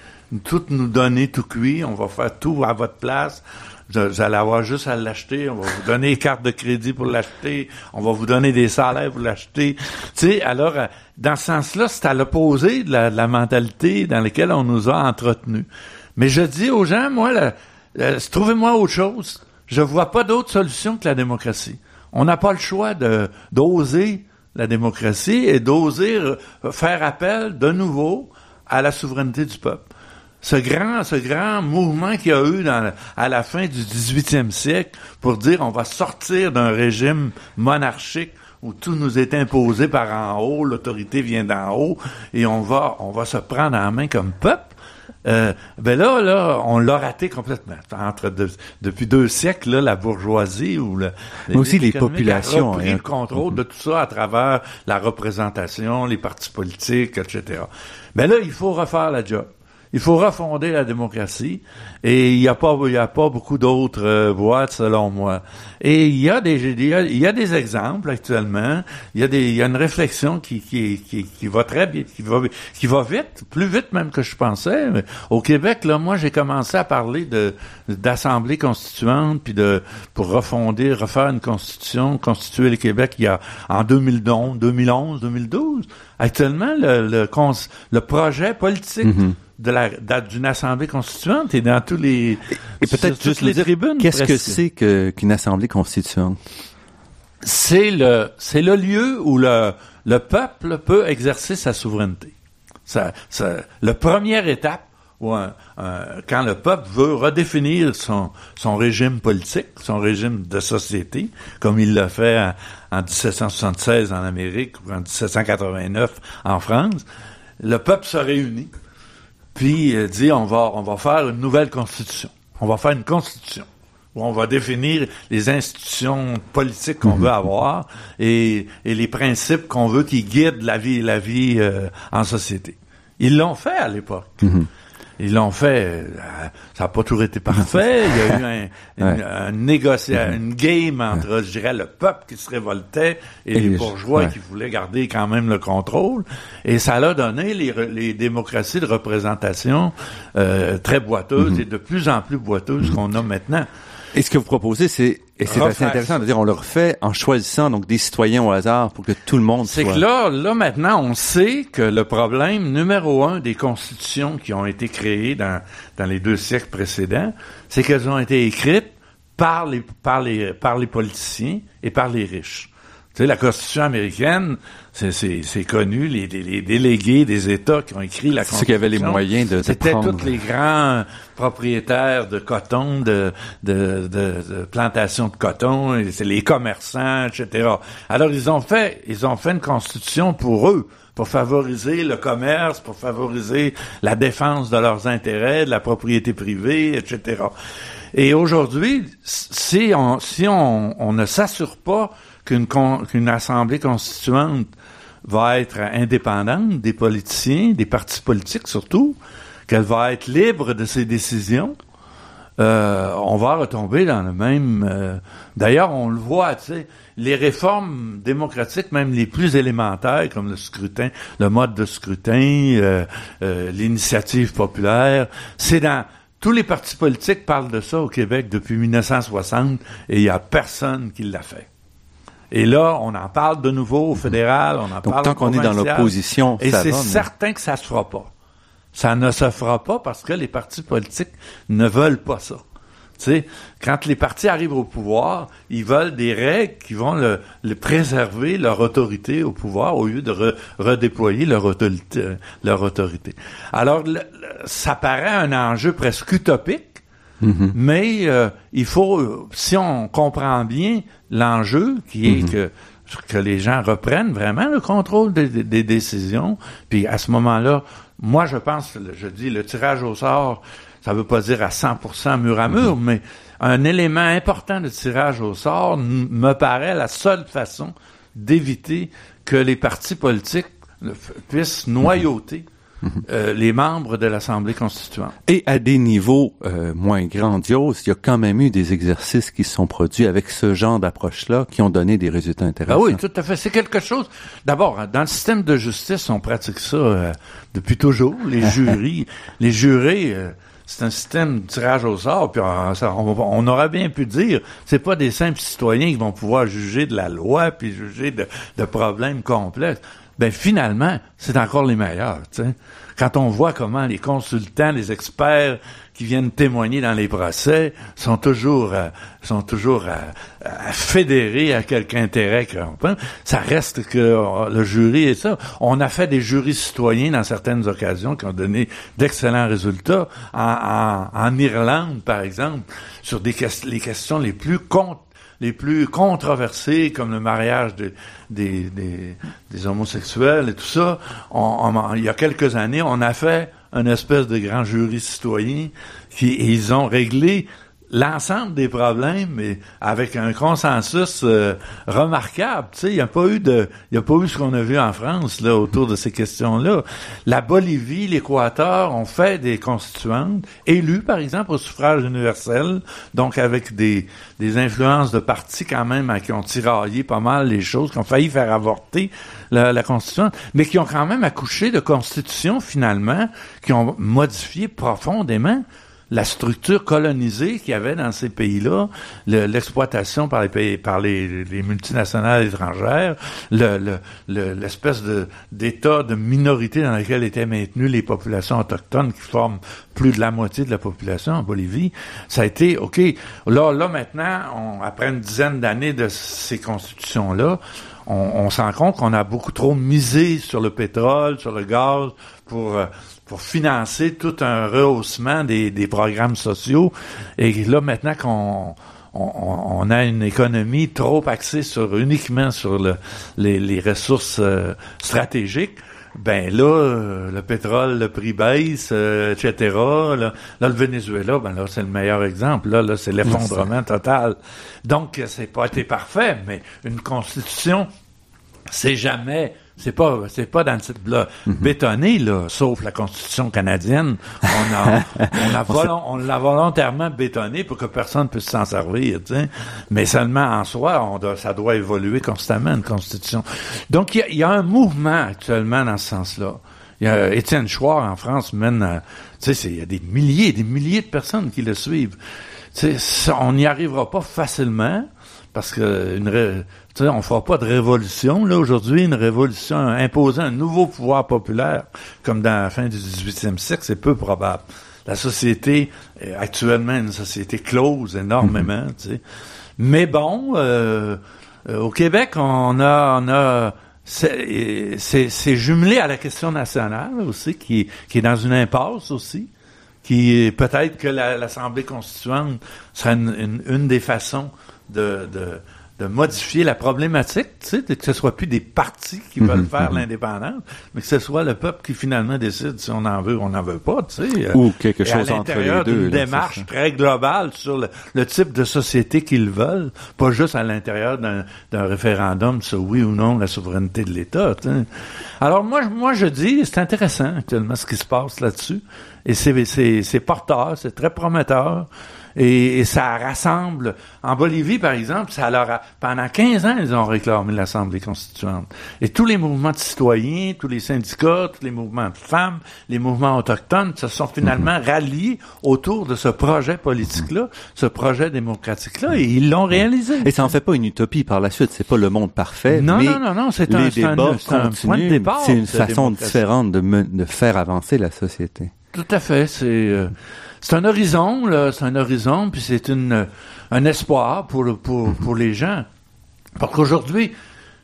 Tout nous donner tout cuit, on va faire tout à votre place vous allez avoir juste à l'acheter, on va vous donner des cartes de crédit pour l'acheter, on va vous donner des salaires pour l'acheter. Tu sais, alors, euh, dans ce sens-là, c'est à l'opposé de la, mentalité dans laquelle on nous a entretenus. Mais je dis aux gens, moi, trouvez-moi autre chose. Je vois pas d'autre solution que la démocratie. On n'a pas le choix d'oser la démocratie et d'oser faire appel de nouveau à la souveraineté du peuple ce grand, ce grand mouvement qu'il y a eu dans, à la fin du 18e siècle pour dire on va sortir d'un régime monarchique où tout nous est imposé par en haut, l'autorité vient d'en haut, et on va, on va se prendre en main comme peuple. Euh, ben là, là, on l'a raté complètement. Entre depuis deux siècles, là, la bourgeoisie ou le, Mais aussi les populations ont pris le contrôle de tout ça à travers la représentation, les partis politiques, etc. Ben là, il faut refaire la job. Il faut refonder la démocratie et il n'y a pas il y a pas beaucoup d'autres euh, selon moi. Et il y a des il y a, des exemples actuellement. Il y a des il y a une réflexion qui qui qui, va très bien, qui va qui va vite, plus vite même que je pensais. Au Québec là, moi j'ai commencé à parler de d'assemblée constituante puis de pour refonder, refaire une constitution, constituer le Québec il y a en 2011, 2011, 2012. Actuellement le le, le projet politique mm-hmm de la d'une assemblée constituante et dans tous les et peut-être juste les tribunes. Qu'est-ce que c'est qu'une assemblée constituante? C'est le c'est le lieu où le le peuple peut exercer sa souveraineté. Ça, ça le première étape où quand le peuple veut redéfinir son son régime politique, son régime de société, comme il l'a fait en, en 1776 en Amérique ou en 1789 en France, le peuple se réunit puis euh, dit on va on va faire une nouvelle constitution. On va faire une constitution où on va définir les institutions politiques qu'on veut avoir et, et les principes qu'on veut qui guident la vie la vie euh, en société. Ils l'ont fait à l'époque. Mhm. Ils l'ont fait. Euh, ça n'a pas toujours été parfait. Il y a eu un, une, un négociation, une game entre, je dirais, le peuple qui se révoltait et, les bourgeois qui voulaient garder quand même le contrôle. Et ça a donné les, les démocraties de représentation euh, très boiteuses mm-hmm. et de plus en plus boiteuses qu'on a maintenant. Et ce que vous proposez, c'est et c'est assez intéressant de dire on le refait en choisissant donc des citoyens au hasard pour que tout le monde soit. C'est que là, là maintenant, on sait que le problème numéro un des constitutions qui ont été créées dans dans les deux siècles précédents, c'est qu'elles ont été écrites par les par les par les politiciens et par les riches. Tu sais, la Constitution américaine, c'est connu, les, les, délégués des États qui ont écrit la Constitution. Qui avaient les moyens de, de C'était tous les grands propriétaires de coton, de, de, de, plantations de coton, c'est les commerçants, etc. Alors, ils ont fait, ils ont fait une Constitution pour eux pour favoriser le commerce, pour favoriser la défense de leurs intérêts, de la propriété privée, etc. Et aujourd'hui, si on, si on, on ne s'assure pas qu'une qu'une assemblée constituante va être indépendante des politiciens, des partis politiques surtout, qu'elle va être libre de ses décisions, euh, on va retomber dans le même. Euh, d'ailleurs, on le voit, tu sais, les réformes démocratiques, même les plus élémentaires, comme le scrutin, le mode de scrutin, euh, l'initiative populaire, c'est dans tous les partis politiques parlent de ça au Québec depuis 1960 et il n'y a personne qui l'a fait. Et là, on en parle de nouveau au fédéral, on en Donc, parle tant qu'on est dans l'opposition, et c'est certain que ça se fera pas. Ça ne se fera pas parce que les partis politiques ne veulent pas ça. Tu sais, quand les partis arrivent au pouvoir, ils veulent des règles qui vont le, préserver leur autorité au pouvoir au lieu de redéployer leur autorité, leur autorité. Alors, ça paraît un enjeu presque utopique, mm-hmm. mais euh, il faut, si on comprend bien l'enjeu, qui est mm-hmm. que que les gens reprennent vraiment le contrôle des, des décisions, puis à ce moment-là, moi je pense, je dis le tirage au sort ça veut pas dire à 100% mur à mur, mhm. mais un élément important de tirage au sort me paraît la seule façon d'éviter que les partis politiques puissent noyauter euh, les membres de l'Assemblée constituante. Et à des niveaux euh, moins grandioses, il y a quand même eu des exercices qui se sont produits avec ce genre d'approche-là qui ont donné des résultats intéressants. Ah oui, tout à fait. C'est quelque chose. D'abord, dans le système de justice, on pratique ça euh, depuis toujours. Les jurys, les jurés c'est un système de tirage au sort, puis on, aurait bien pu dire, c'est pas des simples citoyens qui vont pouvoir juger de la loi, puis juger de, de problèmes complexes. Ben finalement, c'est encore les meilleurs. quand on voit comment les consultants, les experts qui viennent témoigner dans les procès sont toujours euh, sont toujours à, fédérer à quelque intérêt ça reste que euh, le jury et ça on a fait des jurys citoyens dans certaines occasions qui ont donné d'excellents résultats en, Irlande par exemple sur des les questions les plus contre les plus controversés, comme le mariage des, homosexuels et tout ça, il y a quelques années, on a fait un espèce de grand jury citoyen qui ils ont réglé l'ensemble des problèmes, mais avec un consensus euh, remarquable. Il n'y a pas eu de, il a pas eu ce qu'on a vu en France là autour de ces questions-là. La Bolivie, l'Équateur ont fait des constituantes élues, par exemple, au suffrage universel, donc avec des des influences de partis quand même qui ont tiraillé pas mal les choses, qui ont failli faire avorter la, la constitution, mais qui ont quand même accouché de constitutions finalement qui ont modifié profondément la structure colonisée qu'il y avait dans ces pays-là, l'exploitation par les pays, par les, multinationales étrangères, l'espèce d'État de minorité dans lequel étaient maintenues les populations autochtones qui forment plus de la moitié de la population en Bolivie, ça a été OK. Là, là maintenant, après une dizaine d'années de ces constitutions-là, on, on s'en rend compte qu'on a beaucoup trop misé sur le pétrole, sur le gaz pour euh, pour financer tout un rehaussement des, des programmes sociaux. Et là, maintenant qu'on on, a une économie trop axée sur uniquement sur le, les, les, ressources euh, stratégiques, ben là, euh, le pétrole, le prix baisse, euh, etc. Là, le Venezuela, ben là, c'est le meilleur exemple. Là, là c'est l'effondrement total. Donc, c'est pas été parfait, mais une constitution, c'est jamais c'est pas, c'est pas dans le titre là, mhm. bétonné là, sauf la Constitution canadienne. On a, on l'a volontairement bétonné pour que personne puisse s'en servir, Mais seulement en soi, on doit, ça doit évoluer constamment une Constitution. Donc il y, a, un mouvement actuellement dans ce sens-là. Il y a Étienne Chouard en France mène, tu sais, il y a des milliers, des milliers de personnes qui le suivent. Tu sais, on n'y arrivera pas facilement parce que une, on fera pas de révolution. Là, aujourd'hui, une révolution imposant un nouveau pouvoir populaire, comme dans la fin du 18e siècle, c'est peu probable. La société est actuellement une société close énormément, mhm. tu sais. Mais bon, euh, au Québec, on a, on a c'est jumelé à la question nationale aussi, qui, qui est dans une impasse aussi, qui peut-être que l'Assemblée constituante serait une, une, des façons de, de, de modifier la problématique, tu sais, que ce soit plus des partis qui veulent mhm, faire mhm. l'indépendance, mais que ce soit le peuple qui finalement décide si on en veut ou on n'en veut pas, tu sais. Ou quelque chose entre les deux. Une démarche très globale sur le, type de société qu'ils veulent, pas juste à l'intérieur d'un référendum sur oui ou non la souveraineté de l'État. Alors moi, moi je dis, c'est intéressant actuellement ce qui se passe là-dessus, et c'est porteur, c'est très prometteur et, ça rassemble. En Bolivie, par exemple, ça leur a, pendant 15 ans, ils ont réclamé l'Assemblée constituante. Et tous les mouvements de citoyens, tous les syndicats, tous les mouvements de femmes, les mouvements autochtones se sont finalement mhm. ralliés autour de ce projet politique-là, ce projet démocratique-là, et ils l'ont réalisé. Et ça en fait pas une utopie par la suite. C'est pas le monde parfait. Non, non, non, non, c'est un, un, point de départ. C'est une façon différente de, de faire avancer la société. Tout à fait. C'est euh, c'est un horizon, là, c'est un horizon, puis c'est une un espoir pour pour pour les gens. Parce qu'aujourd'hui,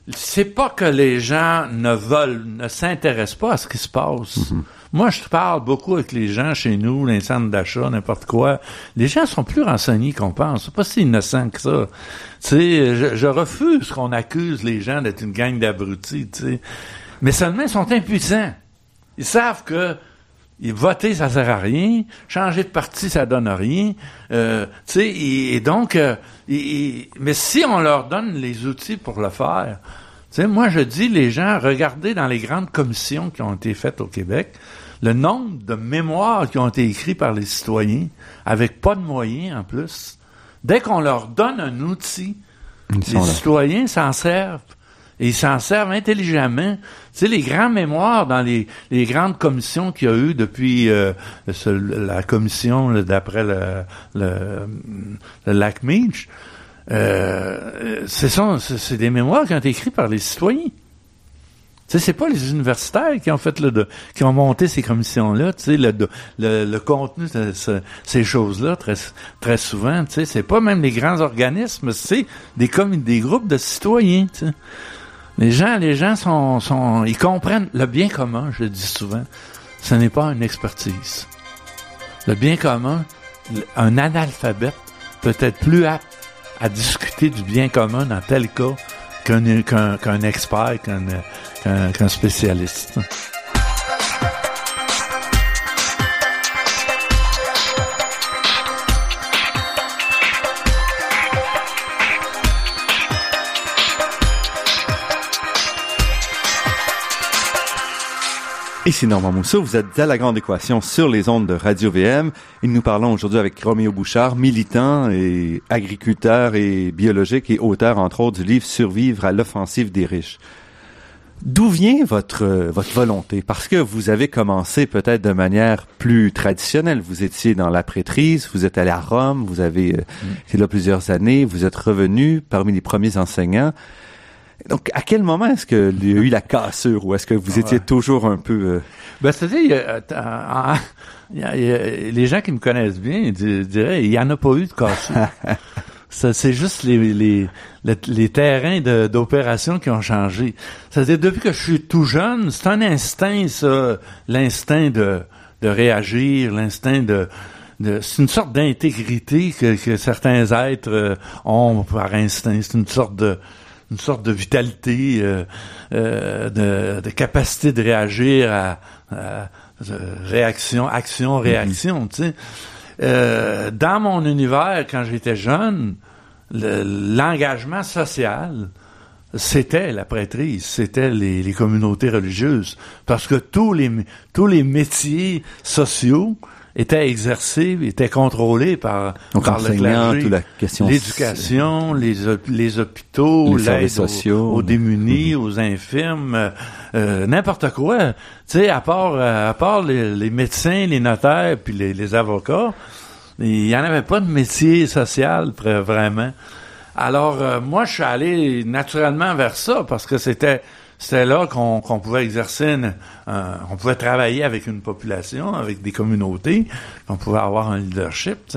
c'est pas que les gens ne veulent, ne s'intéressent pas à ce qui se passe. Mm-hmm. Moi, je parle beaucoup avec les gens chez nous, les centres d'achat, n'importe quoi. Les gens sont plus renseignés qu'on pense. C'est pas si innocent que ça. Tu sais, je, je refuse qu'on accuse les gens d'être une gang d'abrutis, tu sais. Mais seulement, ils sont impuissants. Ils savent que voter, ça sert à rien. Changer de parti, ça donne rien. Euh, tu sais, et, donc, euh, mais si on leur donne les outils pour le faire, tu sais, moi je dis les gens, regardez dans les grandes commissions qui ont été faites au Québec, le nombre de mémoires qui ont été écrits par les citoyens, avec pas de moyens en plus. Dès qu'on leur donne un outil, les citoyens s'en servent. Et ils s'en servent intelligemment. Tu sais, les grands mémoires dans les, les grandes commissions qu'il y a eu depuis euh, la commission d'après le, le, lac Meach, euh, c'est des mémoires qui ont été écrits par les citoyens. Tu sais, c'est pas les universitaires qui ont fait le, qui ont monté ces commissions-là. Le, le, contenu de ces choses-là, très, très souvent, tu sais, c'est pas même les grands organismes, c'est des, des groupes de citoyens. Les gens, les gens sont, sont, ils comprennent le bien commun, je le dis souvent. Ce n'est pas une expertise. Le bien commun, un analphabète peut être plus apte à discuter du bien commun dans tel cas qu'un expert, qu'un spécialiste. Ici Normand Mousseau, vous êtes à La Grande Équation sur les ondes de Radio-VM et nous parlons aujourd'hui avec Roméo Bouchard, militant et agriculteur et biologique et auteur entre autres du livre Survivre à l'offensive des riches. D'où vient votre votre volonté? Parce que vous avez commencé peut-être de manière plus traditionnelle. Vous étiez dans la prêtrise, vous êtes allé à Rome, vous avez euh, mm. été là plusieurs années, vous êtes revenu parmi les premiers enseignants. Donc, à quel moment est-ce qu'il y a eu la cassure ou est-ce que vous étiez toujours un peu... Euh... Ben, c'est-à-dire, les gens qui me connaissent bien diraient, il n'y en a pas eu de cassure. c'est juste les, les, les, terrains d'opération qui ont changé. C'est-à-dire, depuis que je suis tout jeune, c'est un instinct, ça, l'instinct de, de réagir, l'instinct de, de c'est une sorte d'intégrité que, que certains êtres euh, ont par instinct. C'est une sorte de une sorte de vitalité, euh, euh, de, capacité de réagir à, réaction, action, mhm. réaction. Euh, dans mon univers, quand j'étais jeune, l'engagement social, c'était la prêtrise, c'était les, les, communautés religieuses, parce que tous les tous les métiers sociaux était exercé, était contrôlé par, par le clergé. L'éducation, les, les hôpitaux, l'aide aux, aux, démunis, mhm. aux infirmes, euh, n'importe quoi. Tu sais, à part, euh, à part les, médecins, les notaires, puis les, les avocats, il n'y en avait pas de métier social vraiment. Alors, euh, moi, je suis allé naturellement vers ça parce que c'était c'était là qu'on pouvait exercer, on pouvait travailler avec une population, avec des communautés, qu'on pouvait avoir un leadership.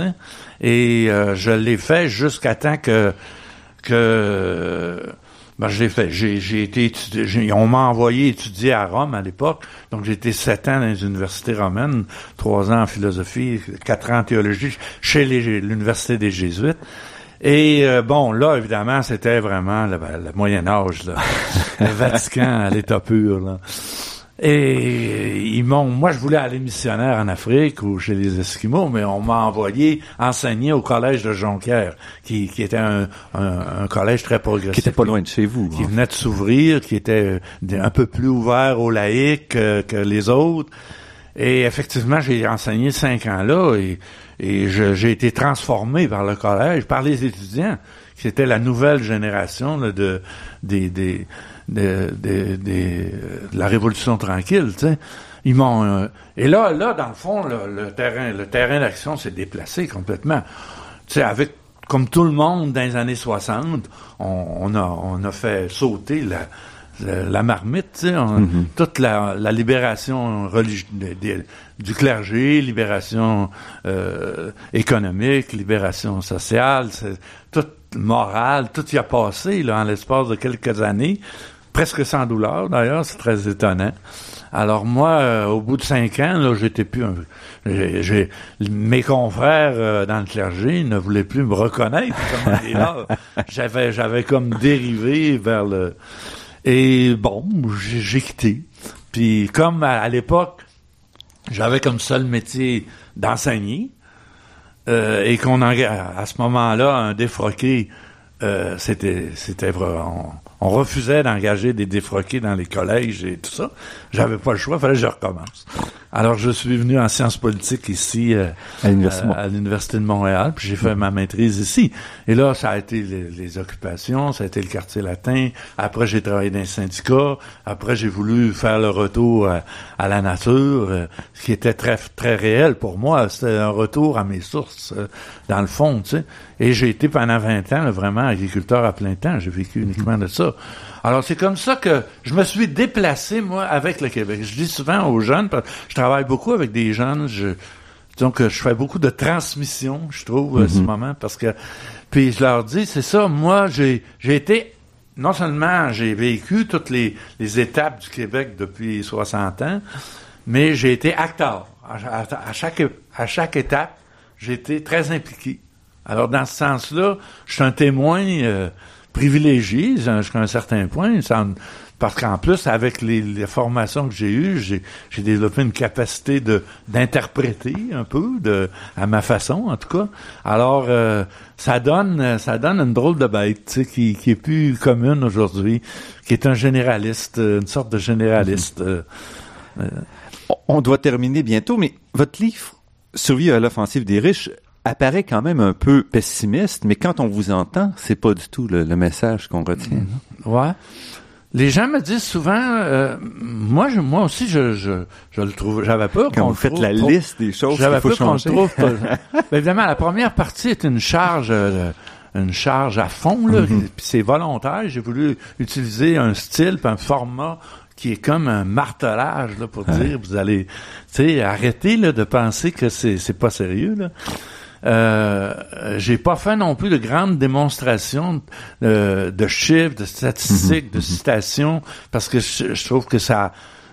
Et euh, je l'ai fait jusqu'à temps que que ben, j'ai fait, j'ai été étudié, on m'a envoyé étudier à Rome à l'époque, donc j'ai été sept ans dans les universités romaines, trois ans en philosophie, quatre ans en théologie chez l'université des Jésuites. Et euh, bon, là, évidemment, c'était vraiment le, le Moyen Âge, là. le Vatican à l'état pur. Là. Et ils m'ont, moi, je voulais aller missionnaire en Afrique ou chez les Esquimaux, mais on m'a envoyé enseigner au collège de Jonquière, qui, qui était un, un, collège très progressif. Qui était pas loin de chez vous. Qui venait de s'ouvrir, qui était un peu plus ouvert aux laïcs que, les autres. Et effectivement, j'ai enseigné cinq ans là et, et j'ai été transformé par le collège, par les étudiants. C'était la nouvelle génération de, des, de, la Révolution tranquille, tu sais. Ils m'ont euh, et là, là, dans le fond, le, terrain, le terrain d'action s'est déplacé complètement. Tu sais, avec comme tout le monde dans les années 60, on, a on a fait sauter la la, marmite, tu sais, mm-hmm. toute la, la libération religieuse du clergé, libération euh, économique, libération sociale, toute morale, tout y a passé là en l'espace de quelques années presque sans douleur d'ailleurs, c'est très étonnant. Alors moi, euh, au bout de cinq ans, là, j'étais plus un, j'ai, mes confrères euh, dans le clergé ne voulaient plus me reconnaître. j'avais, j'avais comme dérivé vers le. Et bon, j'ai, quitté. Puis comme à, l'époque, j'avais comme seul métier d'enseigner euh, et qu'on en, à ce moment-là un défroqué, c'était, c'était vraiment on refusait d'engager des défroqués dans les collèges et tout ça. J'avais pas le choix, il fallait que je recommence. Alors, je suis venu en sciences politiques ici euh, à l'Université de Montréal, puis j'ai fait ma maîtrise ici. Et là, ça a été les, occupations, ça a été le quartier latin. Après, j'ai travaillé dans un syndicat. Après, j'ai voulu faire le retour à, la nature, euh, ce qui était très très réel pour moi. C'était un retour à mes sources, euh, dans le fond, tu sais. Et j'ai été pendant 20 ans vraiment agriculteur à plein temps. J'ai vécu uniquement de ça. Alors, c'est comme ça que je me suis déplacé, moi, avec le Québec. Je dis souvent aux jeunes, parce que je travaille beaucoup avec des jeunes, je, donc je fais beaucoup de transmission, je trouve, à ce mhm. moment, parce que, puis je leur dis, c'est ça, moi, j'ai, j'ai été, non seulement j'ai vécu toutes les, les étapes du Québec depuis 60 ans, mais j'ai été acteur. À, chaque, à chaque étape, j'ai été très impliqué. Alors, dans ce sens-là, je suis un témoin euh, privilégié jusqu'à un certain point, parce qu'en plus, avec les, formations que j'ai eues, j'ai développé une capacité de d'interpréter un peu, de à ma façon en tout cas. Alors, euh, ça donne ça donne une drôle de bête, qui, qui est plus commune aujourd'hui, qui est un généraliste, une sorte de généraliste. Euh, euh. On doit terminer bientôt, mais votre livre Survie à l'offensive des riches apparaît quand même un peu pessimiste, mais quand on vous entend, c'est pas du tout le, message qu'on retient. Mhm. Ouais. Les gens me disent souvent, euh, moi, je, moi aussi, je, je, je le trouve. J'avais peur quand vous faites la liste des choses qu'il faut changer. Trouve évidemment, la première partie est une charge. Euh, une charge à fond, là, mhm. puis c'est volontaire. J'ai voulu utiliser un style, un format qui est comme un martelage là, pour dire vous allez tu sais arrêter là, de penser que c'est c'est pas sérieux là. Euh, j'ai pas fait non plus de grandes démonstrations euh, de chiffres, de statistiques, de mhm, mhm. citations, parce que je, trouve que ça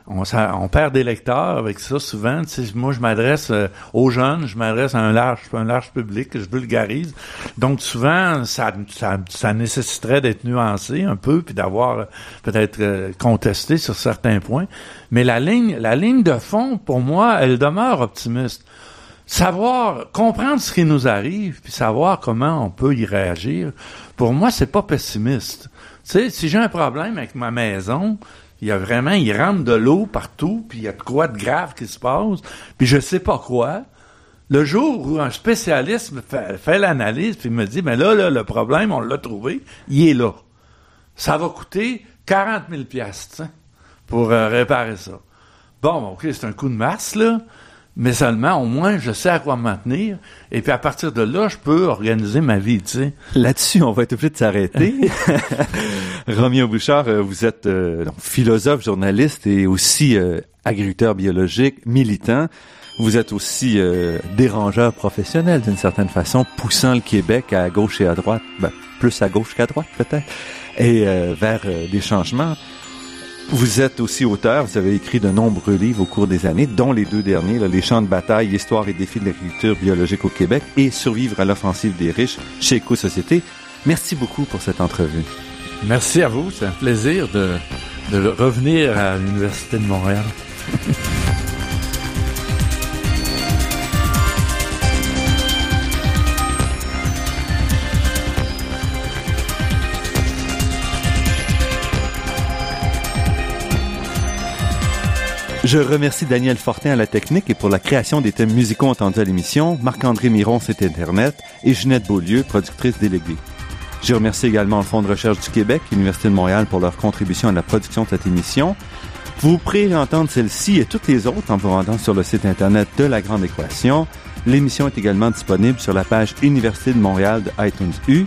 on, ça, on, perd des lecteurs avec ça souvent. moi, je m'adresse euh, aux jeunes, je m'adresse à un large, un large public, je vulgarise. Donc, souvent, ça, ça, ça nécessiterait d'être nuancé un peu, puis d'avoir peut-être contesté sur certains points. Mais la ligne, la ligne de fond, pour moi, elle demeure optimiste savoir, comprendre ce qui nous arrive, puis savoir comment on peut y réagir, pour moi, c'est pas pessimiste. Tu sais, si j'ai un problème avec ma maison, il y a vraiment, il rentre de l'eau partout, puis il y a de quoi de grave qui se passe, puis je sais pas quoi. Le jour où un spécialiste fait, fait l'analyse, puis me dit, mais là, là, le problème, on l'a trouvé, il est là. Ça va coûter 40 000 piastres, pour euh, réparer ça. Bon, OK, c'est un coup de masse, là. Mais seulement, au moins, je sais à quoi m'en tenir. Et puis, à partir de là, je peux organiser ma vie, tu sais. Là-dessus, on va être obligé de s'arrêter. Romeo Bouchard, euh, vous êtes euh, philosophe, journaliste et aussi euh, agriculteur biologique, militant. Vous êtes aussi dérangeur professionnel d'une certaine façon, poussant le Québec à gauche et à droite, ben, plus à gauche qu'à droite peut-être, et vers des changements. Vous êtes aussi auteur, vous avez écrit de nombreux livres au cours des années, dont les deux derniers, Les champs de bataille, Histoire et défis de l'agriculture biologique au Québec et Survivre à l'offensive des riches chez Éco-Société. Merci beaucoup pour cette entrevue. Merci à vous, c'est un plaisir de, de revenir à l'Université de Montréal. Je remercie Daniel Fortin à la technique et pour la création des thèmes musicaux entendus à l'émission, Marc-André Miron, c'est Internet, et Ginette Beaulieu, productrice déléguée. Je remercie également le Fonds de recherche du Québec et l'Université de Montréal pour leur contribution à la production de cette émission. Vous pourrez entendre celle-ci et toutes les autres en vous rendant sur le site Internet de La Grande Équation. L'émission est également disponible sur la page Université de Montréal de iTunes U